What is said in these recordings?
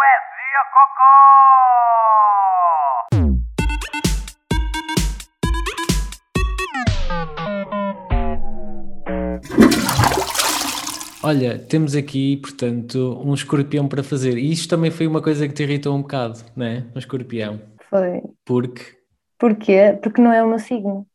Poesia Cocó! Olha, temos aqui, portanto, um escorpião para fazer. E isto também foi uma coisa que te irritou um bocado, não é? Um escorpião. Foi. Porque Porquê? Porque não é o meu signo.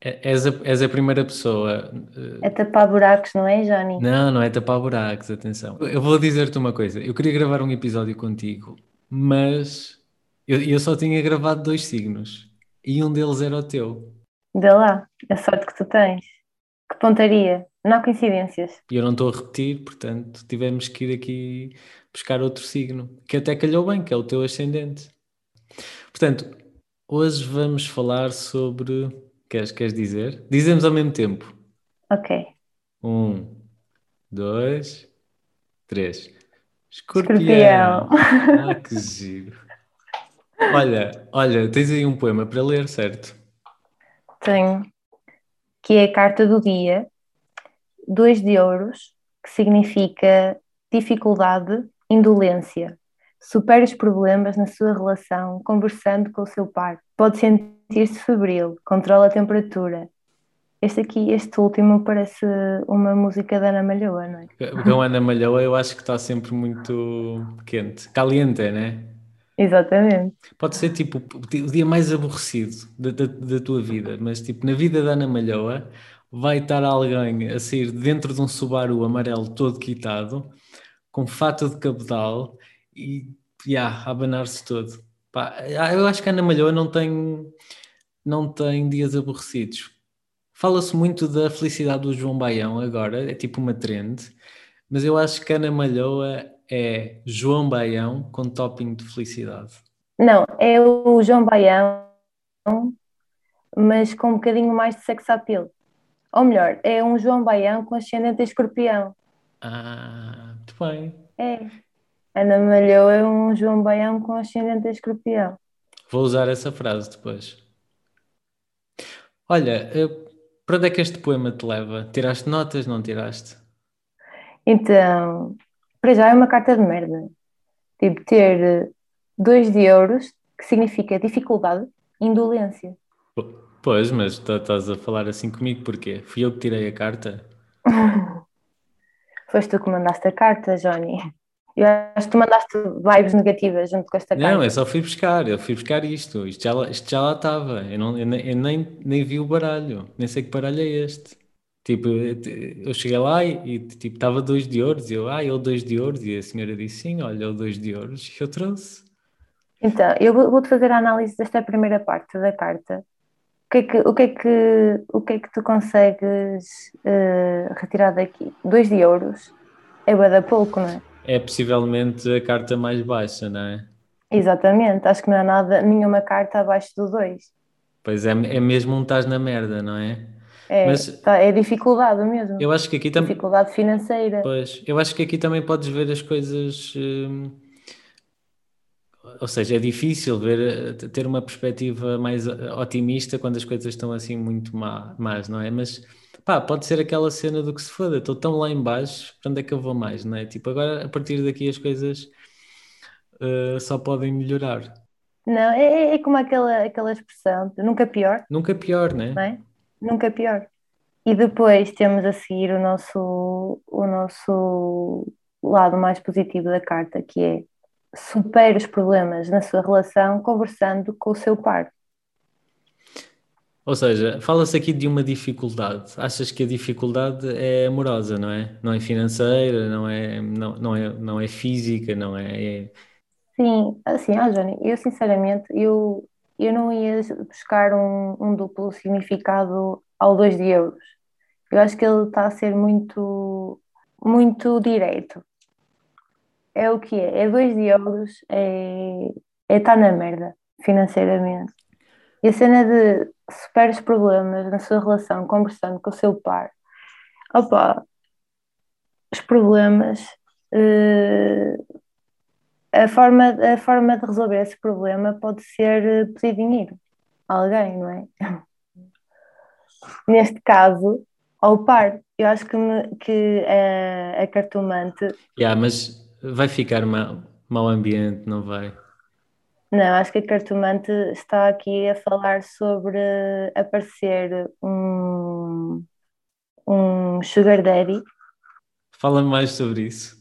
É- és a, és a primeira pessoa. eh, É tapar buracos, não é, Johnny? Não, não é tapar buracos, atenção. Eu vou dizer-te uma coisa. Eu queria gravar um episódio contigo, mas eu, eu só tinha gravado dois signos. E um deles era o teu. Dê lá, a sorte que tu tens. Que pontaria. Não há coincidências. E eu não estou a repetir, portanto, tivemos que ir aqui buscar outro signo, que até calhou bem, que é o teu ascendente. Portanto, hoje vamos falar sobre. Queres, queres dizer? Dizemos ao mesmo tempo. Ok. Um, dois, três. Escorpião. Ah, que giro. Olha, olha, tens aí um poema para ler, certo? Tenho. Que é a carta do dia. Dois de ouros, que significa dificuldade, indolência. Supere os problemas na sua relação conversando com o seu par. Pode sentir-se febril, controla a temperatura. Este aqui, este último, parece uma música da Ana Malhoa, não é? Porque a Ana Malhoa eu acho que está sempre muito quente. Caliente, né? Exatamente. Pode ser tipo o dia mais aborrecido da, da, da tua vida, mas tipo na vida da Ana Malhoa vai estar alguém a sair dentro de um Subaru amarelo todo quitado, com fato de cabedal e yeah, abanar-se todo. Pá, eu acho que a Ana Malhoa não tem, não tem dias aborrecidos. Fala-se muito da felicidade do João Baião agora, é tipo uma trend, mas eu acho que a Ana Malhoa é João Baião com topping de felicidade. Não, é o João Baião, mas com um bocadinho mais de sex appeal. Ou melhor, é um João Baião com ascendente escorpião. Ah, muito bem. É. Ana Malhou é um João Baião com ascendente escorpião. Vou usar essa frase depois. Olha, eh, para onde é que este poema te leva? Tiraste notas, não tiraste? Então, para já é uma carta de merda. Tipo, ter eh, dois de euros, que significa dificuldade, indolência. Po- Pois, mas tá- estás a falar assim comigo porquê? Fui eu que tirei a carta? Foste tu que mandaste a carta, Johnny. Eu acho que tu mandaste vibes negativas junto com esta Não, carta. eu só fui buscar, eu fui buscar isto. Isto já, lá- isto já lá estava. Eu, não, eu, nem, eu nem, nem vi o baralho, nem sei que baralho é este. Tipo, eu eu cheguei lá e, e, tipo, estava dois de ouros, e eu, ah, ele dois de ouros, e a senhora disse sim, olha, ele dois de ouros, e eu trouxe. Então, eu vou- vou-te fazer a análise desta primeira parte da carta. O que é que, o que, é que, o que, é que tu consegues eh, retirar daqui? Dois de euros é bué da pouco, não é? É possivelmente a carta mais baixa, não é? Exatamente, acho que não há nada, nenhuma carta abaixo do dois. Pois é, é mesmo um estás na merda, não é? É, Mas- tá- é dificuldade mesmo, Eu acho que aqui também. dificuldade financeira. Pois, eu acho que aqui também podes ver as coisas. hum, ou seja, é difícil ver, eh, ter uma perspectiva mais eh, otimista quando as coisas estão assim muito má, más, não é? Mas pá, pode ser aquela cena do que se foda, estou tão lá em baixo, para onde é que eu vou mais, não é? Tipo, agora a partir daqui as coisas eh, só podem melhorar. Não, é, é- é como aquela, aquela expressão, nunca pior, Nunca pior, né? não é? Nunca pior. E depois temos a seguir o nosso, o nosso lado mais positivo da carta, que é supere os problemas na sua relação conversando com o seu par. Ou seja, fala-se aqui de uma dificuldade. Achas que a dificuldade é amorosa, não é? Não é financeira, não é, não, não é, não é física, não é, é- Sim, assim, ah, Johnny, eu sinceramente, eu, eu não ia buscar um, um duplo significado ao 2 de euros. Eu acho que ele está a ser muito, muito direito. É o que é, é 2 de euros, é é estar na merda, financeiramente. E a cena de supera os problemas na sua relação, conversando com o seu par. Opa, os problemas, eh, a forma, a forma de resolver esse problema pode ser eh, pedir dinheiro a alguém, não é? Neste caso, ao par. Eu acho que, me- que a, a cartomante, Yeah, mas vai ficar ma- Mau ambiente, não vai. Não, acho que a cartomante está aqui a falar sobre aparecer um, um sugar daddy, Fala mais sobre isso.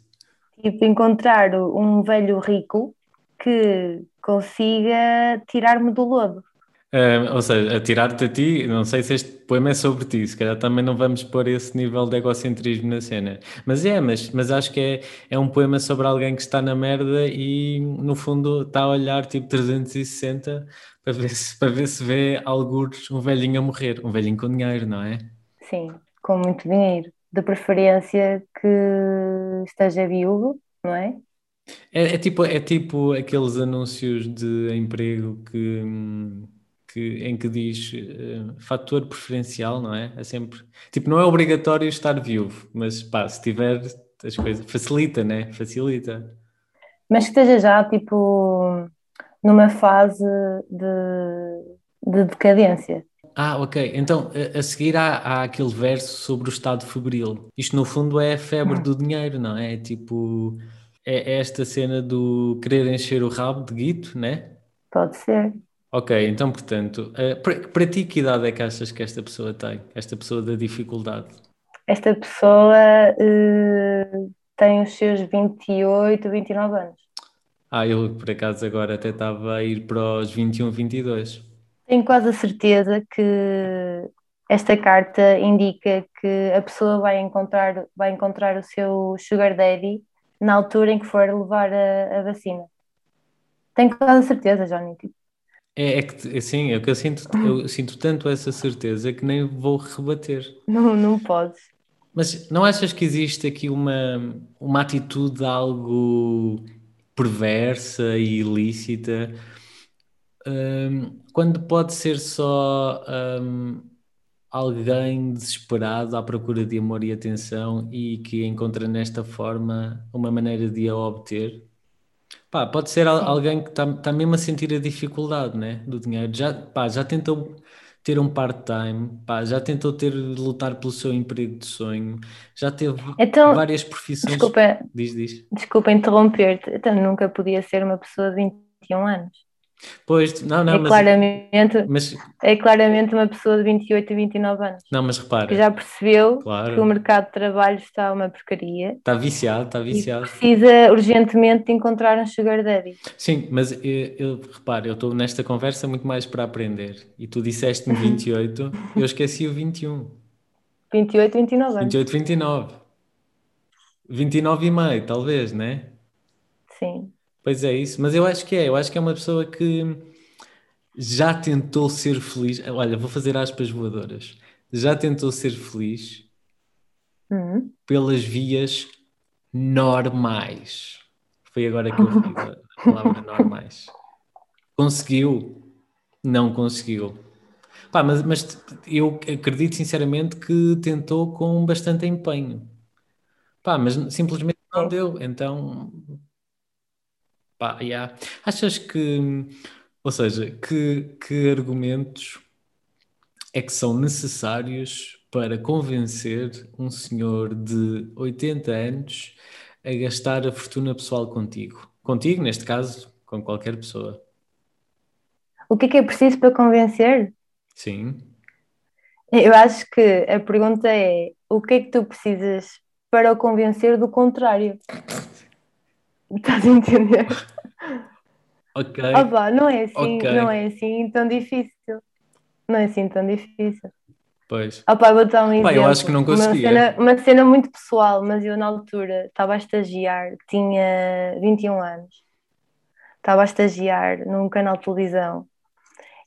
tipo encontrar um velho rico que consiga tirar-me do lodo. Ah, ou seja, a tirar-te a ti, não sei se este poema é sobre ti, se calhar também não vamos pôr esse nível de egocentrismo na cena. Mas é, mas, mas acho que é, é um poema sobre alguém que está na merda e no fundo está a olhar tipo 360 para ver se, para ver se vê algures um velhinho a morrer, um velhinho com dinheiro, não é? Sim, com muito dinheiro. De preferência que esteja viúvo, não é? É, é tipo, é tipo aqueles anúncios de emprego que, hum, que, em que diz eh, fator preferencial, não é? É sempre. Tipo, não é obrigatório estar viúvo, mas pá, se tiver as coisas. Facilita, né? Facilita. Mas que esteja já, tipo, numa fase de, de decadência. Ah, ok. Então, a, a seguir há, há aquele verso sobre o estado febril. Isto, no fundo, é a febre do dinheiro, não é? É tipo. É, é esta cena do querer encher o rabo de guito, né? Pode ser. Ok, então, portanto, eh, para, para ti, que idade é que achas que esta pessoa tem? Esta pessoa da dificuldade? Esta pessoa eh, tem os seus 28, 29 anos. Ah, eu por acaso agora até estava a ir para os 21, 22. Tenho quase a certeza que esta carta indica que a pessoa vai encontrar, vai encontrar o seu sugar daddy na altura em que for levar a, a vacina. Tenho quase a certeza, Johnny. É, é que, assim, é que eu sinto, eu sinto tanto essa certeza que nem vou rebater. não, não podes. Mas não achas que existe aqui uma, uma atitude algo perversa e ilícita, hum, quando pode ser só, hum, alguém desesperado à procura de amor e atenção e que encontra nesta forma uma maneira de a obter? Pá, pode ser al- alguém que está tá mesmo a sentir a dificuldade, né, do dinheiro. Já, pá, já tentou ter um part-time, pá, já tentou ter lutar pelo seu emprego de sonho, já teve Então, várias profissões. desculpa, Diz, diz. desculpa interromper-te. Então, nunca podia ser uma pessoa de 21 anos. Pois, não, não, É mas, claramente, mas, é claramente uma pessoa de 28 e 29 anos. não, mas Que repara, já percebeu que o claro, mercado de trabalho está uma porcaria está viciado, está viciado. precisa urgentemente de encontrar um sugar daddy. Sim, mas eu, eu repara, eu estou nesta conversa muito mais para aprender. E tu disseste-me 28, eu esqueci o 21. 28, 29 anos. 28, 29. 29 e meio, talvez, né? Sim. Pois é isso, mas eu acho que é, eu acho que é uma pessoa que já tentou ser feliz. Olha, vou fazer aspas voadoras. Já tentou ser feliz Uhum. pelas vias normais. Foi agora que eu fiz a a palavra normais. Conseguiu? Não conseguiu. Pá, mas, mas eu acredito sinceramente que tentou com bastante empenho. Pá, mas simplesmente não Sim. deu. Então, pá, yeah. Achas que, ou seja, que, que argumentos é que são necessários para convencer um senhor de 80 anos a gastar a fortuna pessoal contigo? Contigo, neste caso, com qualquer pessoa. O que é que é preciso para convencer? Sim. Eu acho que a pergunta é: o que é que tu precisas para o convencer do contrário? Estás a entender? Ok. Opa, não é assim, Ok. não é assim tão difícil. Não é assim tão difícil. Pois. Opa, vou dar um Pá, eu exemplo. acho que não Uma conseguia. cena, uma cena muito pessoal, mas eu na altura estava a estagiar, tinha 21 anos. Estava a estagiar num canal de televisão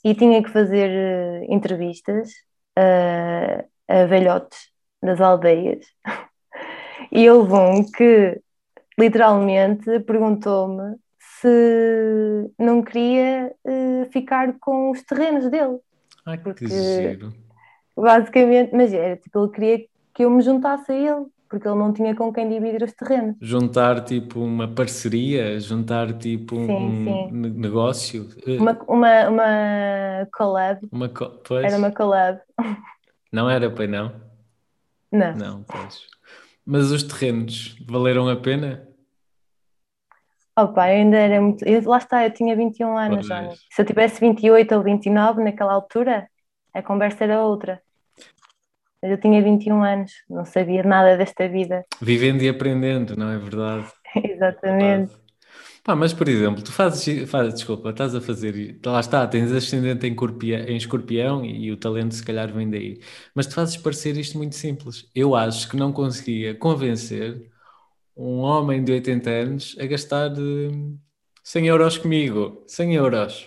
e tinha que fazer eh, entrevistas eh, a velhotes das aldeias. E houve um que literalmente perguntou-me se não queria eh, ficar com os terrenos dele. Ai, que Porque- giro. Basicamente, mas era tipo, ele queria que eu me juntasse a ele, porque ele não tinha com quem dividir os terrenos. Juntar tipo uma parceria, juntar tipo Sim, um sim. ne- negócio. Eh, Uma, uma, uma collab, uma co- pois. era uma collab. Não era, pois não? Não, Não, pois. Mas os terrenos valeram a pena? Opa, eu ainda era muito. eu- lá está, eu tinha 21 anos. Se eu tivesse 28 ou 29 naquela altura, a conversa era outra. Mas eu tinha 21 anos, não sabia nada desta vida. Vivendo e aprendendo, não é verdade? Exatamente. Pá, mas por exemplo, tu fazes, fazes, desculpa, estás a fazer, lá está, tens ascendente em, corpia- em escorpião e o talento se calhar vem daí. Mas tu fazes parecer isto muito simples. Eu acho que não conseguia convencer um homem de 80 anos a gastar eh, 100 euros comigo. 100 euros.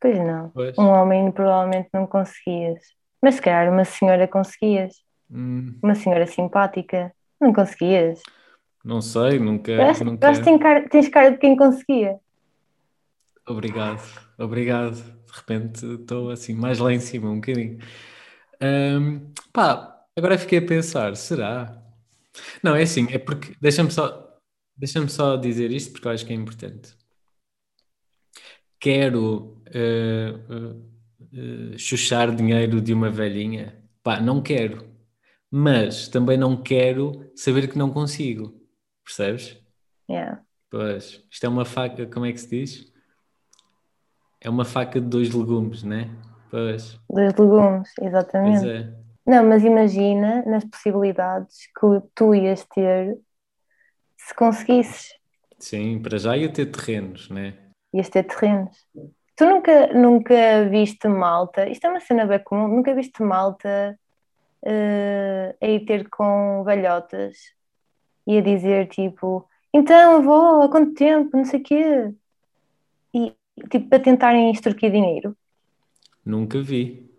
Pois não. Pois. Um homem provavelmente não conseguias. Mas se calhar uma senhora conseguias. Hum, Uma senhora simpática. Não conseguias. Não sei, nunca, acho, nunca... que cara- tens cara de quem conseguia. Obrigado, obrigado. De repente estou assim mais lá em cima um bocadinho. Ahm, pá, agora fiquei a pensar, será? Não, é assim, é porque deixa-me só, deixa-me só dizer isto porque eu acho que é importante. Quero eh, eh, eh, chuchar dinheiro de uma velhinha? Pá, não quero. Mas também não quero saber que não consigo. Percebes? Yeah. Pois, isto é uma faca, como é que se diz? É uma faca de dois legumes, né? Pois, Dos legumes, pois exatamente. é. Não, mas imagina nas possibilidades que tu ias ter se conseguisses. Sim, para já ia ter terrenos, né? Ias ter terrenos. Tu nunca, nunca viste malta, isto é uma cena bem comum, nunca viste malta eh, a ir ter com velhotas e a dizer tipo, então avó, há quanto tempo, não sei o quê. E tipo, para tentarem extorquir dinheiro. Nunca vi.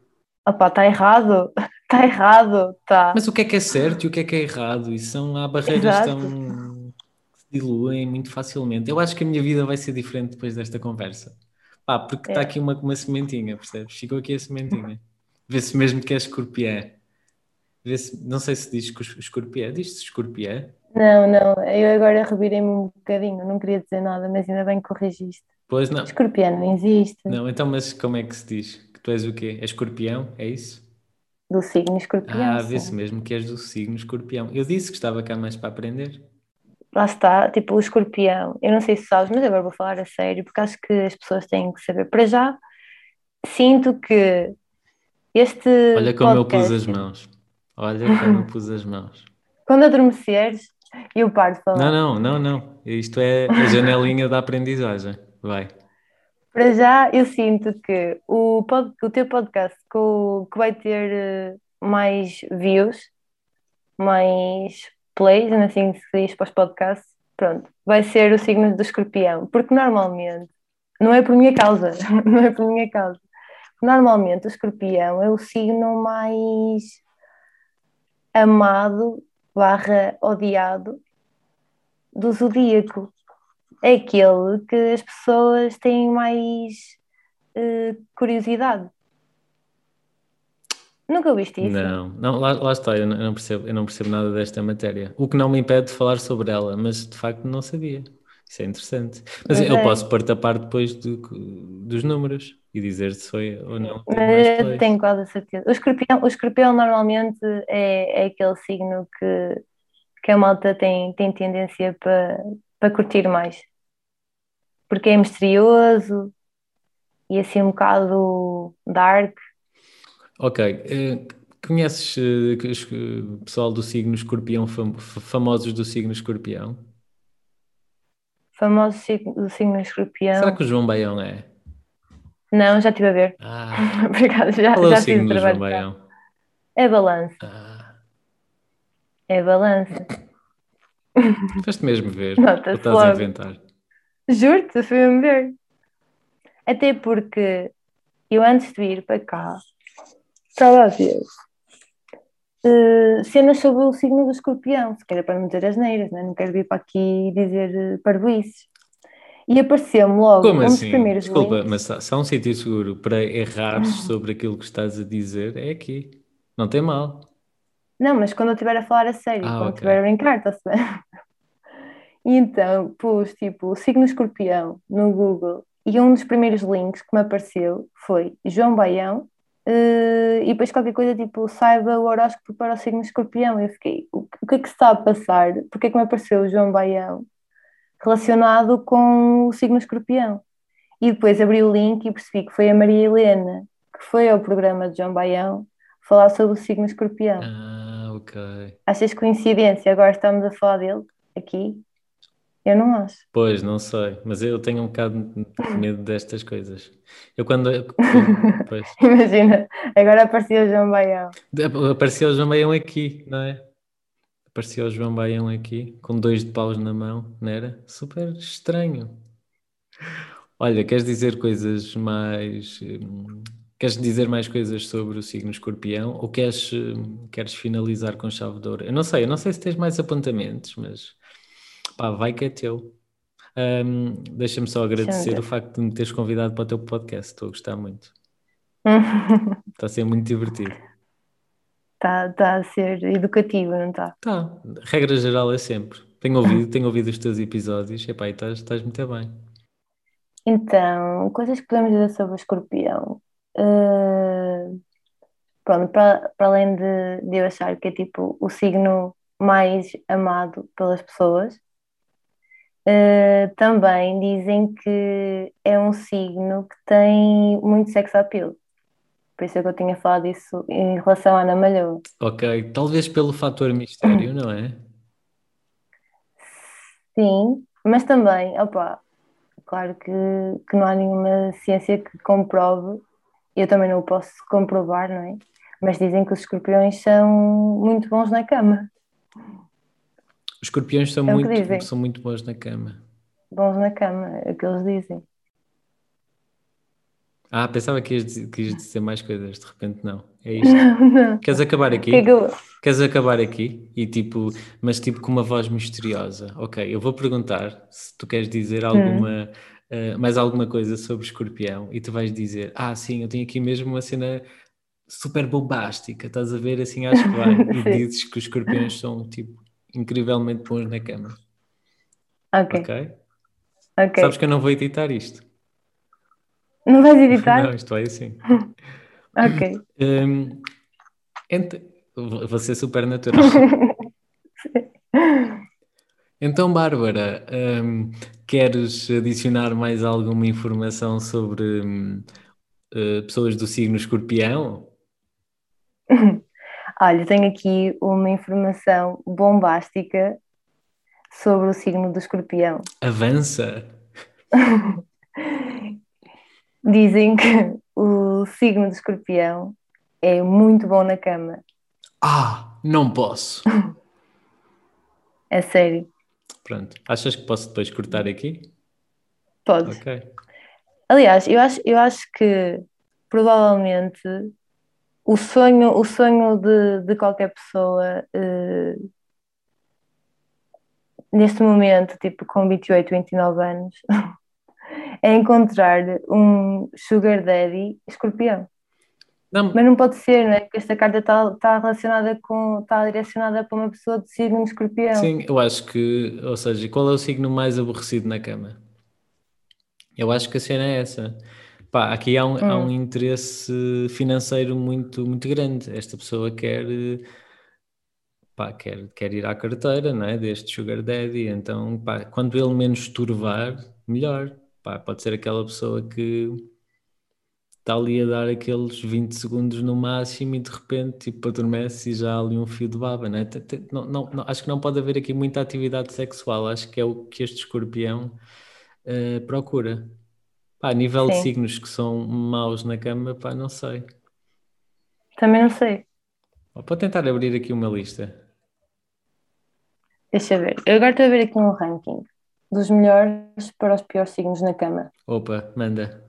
Opá, está errado, está errado, está. Mas o que é que é certo e o que é que é errado? E são, há barreiras Exato. tão que se diluem muito facilmente. Eu acho que a minha vida vai ser diferente depois desta conversa. Pá, porque está É. aqui uma, uma sementinha, percebes? Ficou aqui a sementinha. Vê-se mesmo que é escorpião. Não sei se diz escor- escorpião. Diz-se escorpião? Não, não, eu agora revirei-me um bocadinho, não queria dizer nada, mas ainda bem que corrigiste. Pois não. Escorpião não existe, Não, então, mas como é que se diz? Que tu és o quê? É escorpião? É isso? do signo escorpião. Ah, vê-se mesmo que és do signo escorpião. Eu disse que estava cá mais para aprender. Lá está, tipo o escorpião. Eu não sei se sabes, mas agora vou falar a sério, porque acho que as pessoas têm que saber. Para já, sinto que este Olha como eu pus podcast, as mãos. Olha como eu pus as mãos. quando adormeceres, eu paro de falar. Não, não, não, não. Isto é a janelinha da aprendizagem. Vai. Para já, eu sinto que o, pod, o teu podcast que, que vai ter eh, mais views, mais plays, não assim que se diz para os podcasts, pronto, vai ser o signo do escorpião, porque normalmente, não é por minha causa, não é por minha causa, normalmente o escorpião é o signo mais amado barra odiado do zodíaco. É aquele que as pessoas têm mais eh, curiosidade. Nunca viste isso? Não, não lá, lá está, eu não percebo, eu não percebo nada desta matéria. O que não me impede de falar sobre ela, mas de facto não sabia. Isso é interessante. Mas Mas eu é. posso pôr-te a depois do- dos números e dizer se foi ou não. tem Mas tenho quase a certeza. O escorpião, o escorpião normalmente é, é aquele signo que, que a malta tem, tem tendência para para curtir mais. Porque é misterioso e assim um bocado dark. Ok, eh, conheces eh, pessoal do signo escorpião, famosos do signo escorpião? Famoso signo, do signo escorpião. Será que o João Baião é? Não, já estive a ver. Ah, Obrigada, já, qual é o já fiz signo o do. João. Baião? É balança, Ah, é balança. foste mesmo ver, Nota-se ou estás a logo. inventar? Juro-te, fui-me ver. Até porque eu antes de vir para cá estava a ver eh, cenas sobre o signo do escorpião, se calhar para não meter as neiras, né? não quero vir para aqui dizer uh. E apareceu-me logo Como um dos assim? primeiros Desculpa, links. mas se há um sítio seguro para errares sobre aquilo que estás a dizer, é aqui. Não tem mal. Não, mas quando eu estiver a falar a sério, Ah, quando ok. estiver a brincar, está-se bem. E então pus tipo o signo escorpião no Google e um dos primeiros links que me apareceu foi João Baião eh, e depois qualquer coisa tipo saiba o horóscopo para o signo escorpião. Eu fiquei, o, que- o que é que se está a passar? Porque é que me apareceu o João Baião relacionado com o signo escorpião. E depois abri o link e percebi que foi a Maria Helena, que foi ao programa de João Baião, falar sobre o signo escorpião. Ah, ok. Achas coincidência? Agora estamos a falar dele aqui? Eu não acho. Pois, não sei, mas eu tenho um bocado de medo destas coisas. Eu quando. Pois. Imagina, agora apareceu o João Baião. Apareceu o João Baião aqui, não é? Apareceu o João Baião aqui, com dois de paus na mão, não era? Super estranho. Olha, queres dizer coisas mais. hum, Queres dizer mais coisas sobre o signo escorpião ou queres, hum, queres finalizar com chave de ouro? Eu não sei, eu não sei se tens mais apontamentos, mas pá, vai que é teu. Hum, deixa-me só agradecer o facto de me teres convidado para o teu podcast, estou a gostar muito. Está a ser muito divertido. Está tá a ser educativo, não está? Tá, regra geral é sempre. Tenho ouvido, tenho ouvido os teus episódios, epá, e estás, estás muito bem. Então, coisas que podemos dizer sobre o escorpião. Uh, pronto, para, para além de, de eu achar que é tipo o signo mais amado pelas pessoas, uh, também dizem que é um signo que tem muito sex appeal. Por isso é que eu tinha falado isso em relação à Ana Malhoa. Ok, talvez pelo fator mistério, não é? Sim, mas também, opa, claro que, que não há nenhuma ciência que comprove, eu também não o posso comprovar, não é? Mas dizem que os escorpiões são muito bons na cama. Os escorpiões são, É muito, são muito bons na cama. Bons na cama, é o que eles dizem. Ah, pensava que ias, dizer- que ias dizer mais coisas, de repente não. É isto. Não, não. Queres acabar aqui? é eu- Queres acabar aqui? E tipo, mas tipo com uma voz misteriosa. Ok, eu vou perguntar se tu queres dizer alguma, eh, mais alguma coisa sobre escorpião e tu vais dizer, ah sim, eu tenho aqui mesmo uma cena super bombástica, estás a ver? Assim acho que vai. E dizes que os escorpiões são tipo incrivelmente bons na cama. Ok, Ok? Sabes que eu não vou editar isto. Não vais editar? Não, isto vai assim. Ok. Hum, ent- vou ser super natural. Então, Bárbara, hum, queres adicionar mais alguma informação sobre hum, eh, pessoas do signo escorpião? Olha, tenho aqui uma informação bombástica sobre o signo do escorpião. Avança! Dizem que o signo do escorpião é muito bom na cama. Ah, não posso! É sério. Pronto, achas que posso depois cortar aqui? Podes. Ok. Aliás, eu acho, eu acho que provavelmente o sonho, o sonho de, de qualquer pessoa eh, neste momento, tipo com 28, 29 anos, é encontrar um sugar daddy escorpião. Não, Mas não pode ser, não é? Porque esta carta está está relacionada com, está direcionada para uma pessoa de signo de escorpião. sim, eu acho que, ou seja, qual é o signo mais aborrecido na cama? Eu acho que a cena é essa. Pá, aqui há um, há um interesse financeiro muito, muito grande. Esta pessoa quer, pá, quer, quer ir à carteira, não é? Deste Sugar Daddy. Então, pá, quando ele menos turvar, melhor. Pá, pode ser aquela pessoa que está ali a dar aqueles 20 segundos no máximo e de repente tipo, adormece e já há ali um fio de baba, não é? Não- não- não- acho que não pode haver aqui muita atividade sexual, acho que é o que este escorpião eh, procura. A nível de Sim. signos que são maus na cama, pá, não sei. Também não sei. Vou tentar abrir aqui uma lista. Deixa eu ver. Eu agora estou a ver aqui um ranking dos melhores para os piores signos na cama. Opa, manda.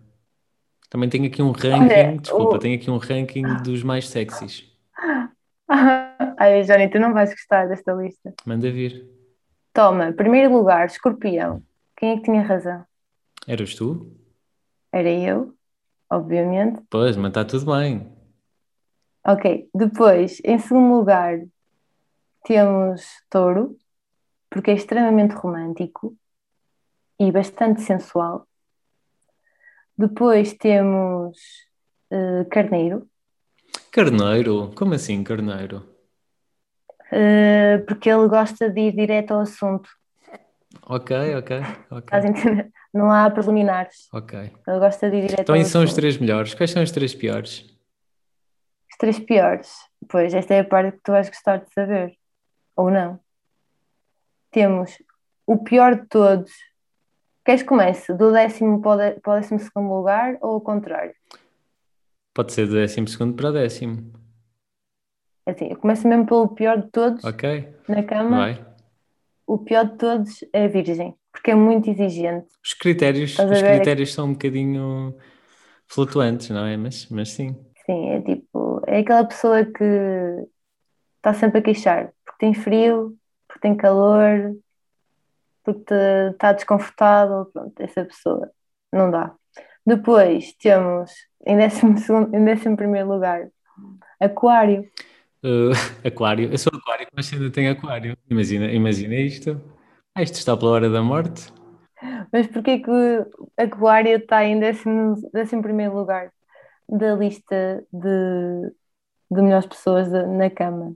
Também tenho aqui um ranking, Olha, desculpa, o- tenho aqui um ranking dos mais sexys. Ai, Johnny, tu não vais gostar desta lista. Manda vir. Toma, primeiro lugar, escorpião. Quem é que tinha razão? Eras tu? Era eu, obviamente. Pois, mas está tudo bem. Ok, depois, em segundo lugar, temos touro, porque é extremamente romântico e bastante sensual. Depois temos eh, carneiro, Carneiro? Como assim, carneiro? eh, porque ele gosta de ir direto ao assunto. Ok, ok, ok. Estás a entender? Não há preliminares. Ok. Eu gosto de ir direto Então, isso são os três melhores. Quais são os três piores? Os três piores. Pois, esta é a parte que tu vais gostar de saber. Ou não. Temos o pior de todos. Queres que comece do décimo para o o décimo segundo lugar ou ao contrário? Pode ser do décimo segundo para o décimo. É Assim, eu começo mesmo pelo pior de todos Ok? na cama. Vai. O pior de todos é a virgem, porque é muito exigente. Os critérios, Estás os ver? critérios são um bocadinho flutuantes, não é? Mas, mas sim. Sim, é tipo, é aquela pessoa que está sempre a queixar, porque tem frio, porque tem calor, porque está desconfortável, pronto, essa pessoa não dá. Depois temos em décimo segundo, em décimo primeiro lugar, Aquário. Uh, aquário. Eu sou aquário, mas ainda tenho aquário. Imagina, imagina isto. Ah, isto está pela hora da morte. Mas porquê que o Aquário está em décimo, décimo primeiro lugar da lista de, de melhores pessoas na cama?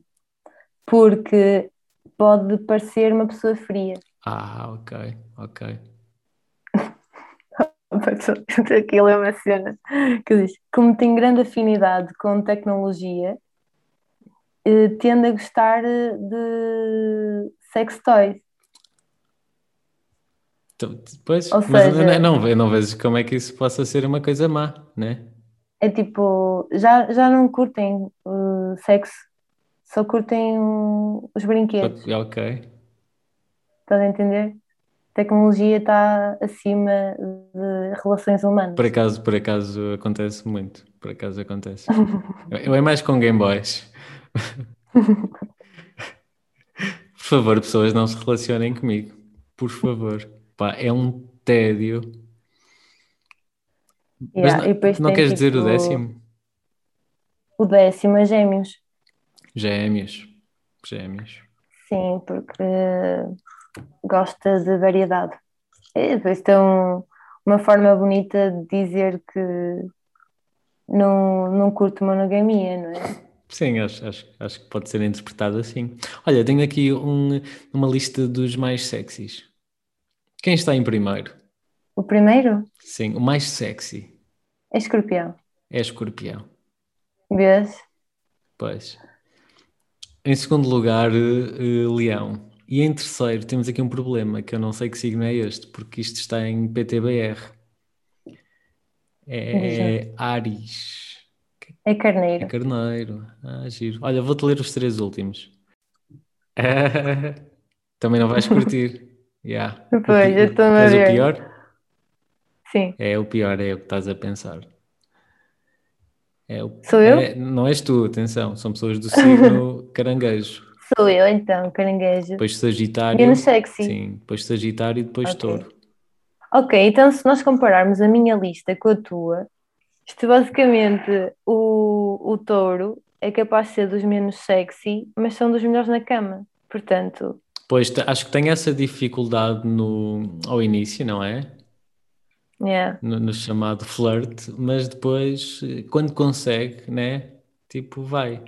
Porque pode parecer uma pessoa fria. Ah, ok, ok. Aquilo é uma cena que diz: como tem grande afinidade com tecnologia, eh, tende a gostar eh, de sex toys. Então, Depois, Ou mas seja- não, eu não vejo como é que isso possa ser uma coisa má, né? É tipo, já, já não curtem eh, sexo, só curtem uh, os brinquedos. Ok. Estás a entender? Tecnologia está acima de relações humanas. Por acaso, por acaso acontece muito. Por acaso acontece. Eu é mais com Game Boys. Por favor, pessoas, não se relacionem comigo. Por favor. Pá, é um tédio. Mas Yeah, não, depois não tem, queres dizer o tipo, décimo? O décimo é gêmeos. Gêmeos. Gêmeos. Sim, porque gosta de variedade. E depois tem um- uma forma bonita de dizer que não, não curto monogamia, não é? Sim, acho, acho, acho que pode ser interpretado assim. Olha, tenho aqui um- uma lista dos mais sexys. Quem está em primeiro? O primeiro Sim, o mais sexy é escorpião. é escorpião. Vês? Pois. Em segundo lugar, eh, leão. E em terceiro, temos aqui um problema, que eu não sei que signo é este, porque isto está em PTBR. É Ares. É É carneiro. carneiro. Ah, giro. Olha, vou-te ler os três últimos. Também não vais curtir. Yeah. Pois, eu estou-me a Queres o ver. pior? Sim. É o pior, é o que estás a pensar. É o- Sou eu? é- não és tu, atenção, são pessoas do signo caranguejo. Sou eu então, caranguejo. Depois Sagitário. Menos sexy. Sim, depois Sagitário e depois Ok. Touro. Ok, então se nós compararmos a minha lista com a tua, isto basicamente o, o touro é capaz de ser dos menos sexy, mas são dos melhores na cama. Portanto, Pois acho que tem essa dificuldade no, ao início, não é? yeah. No, no chamado flirt, mas depois, quando consegue, né? Tipo, vai.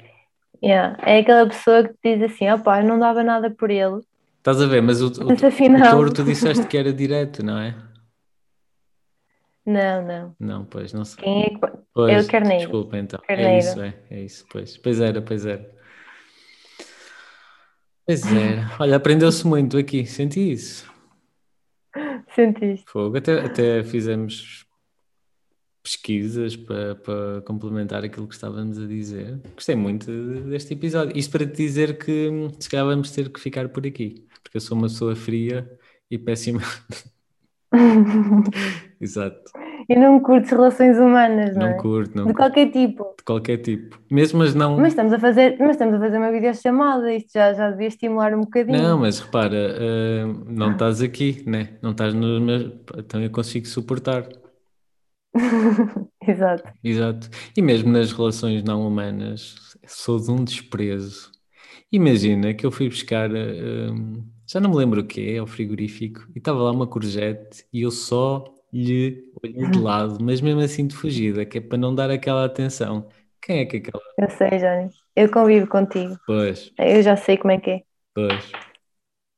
Yeah. É aquela pessoa que diz assim: opá, eu não dava nada por ele, Estás a ver, mas o, o, mas o afinal. touro tu disseste que era direto, não é? Não, não. Não, pois, não sei. Quem é que. Pois, É o carneiro. Desculpa, então. É Carneiro. isso, é, é isso, pois. Pois era, pois era. Pois era. Olha, aprendeu-se muito aqui, senti isso. Sentiste? Fogo. Até, até fizemos pesquisas para, para complementar aquilo que estávamos a dizer. Gostei muito de- deste episódio. Isto para te dizer que se calhar vamos ter que ficar por aqui, porque eu sou uma pessoa fria e péssima. Exato. E não curtes relações humanas, não Não é? curto, não De curto qualquer tipo. de qualquer tipo. Mesmo, mas não. Mas estamos a fazer, mas estamos a fazer uma videochamada, isto já, já devia estimular um bocadinho. Não, mas repara, ah, não estás aqui, né? Não estás nos meus. Então eu consigo suportar. Exato. Exato. E mesmo nas relações não humanas, sou de um desprezo. Imagina que eu fui buscar, hum, já não me lembro o que é, ao frigorífico, e estava lá uma courgette e eu só lhe olhei de lado, mas mesmo assim de fugida, que é para não dar aquela atenção. Quem é que aquela. Eu sei, Johnny. Eu convivo contigo. Pois, Eu já sei como é que é. pois.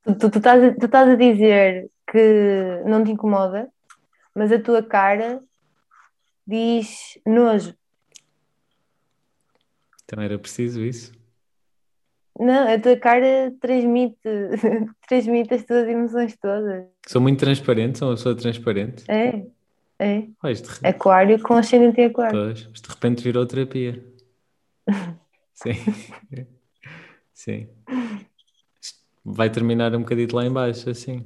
Tu, tu, tu, estás, a- tu estás a dizer que não te incomoda, mas a tua cara diz nojo. Então era preciso isso. Não, a tua cara transmite, transmite as tuas emoções todas. Sou muito transparente, sou uma pessoa transparente. É, é. Pois, de, Aquário com ascendente em aquário. pois, mas de repente virou terapia. Sim. Sim. Vai terminar um bocadito lá em baixo, assim.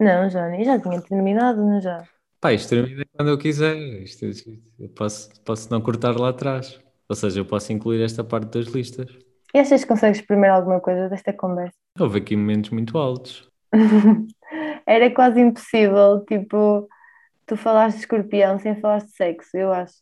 Não, Johnny, já tinha terminado, não já? Pá, isto termina quando eu quiser. Isto, isto- eu posso, posso não cortar lá atrás. Ou seja, eu posso incluir esta parte das listas. E achas que consegues exprimir alguma coisa desta conversa? Houve aqui momentos muito altos. Era quase impossível, tipo, tu falaste de escorpião sem falar de sexo, eu acho.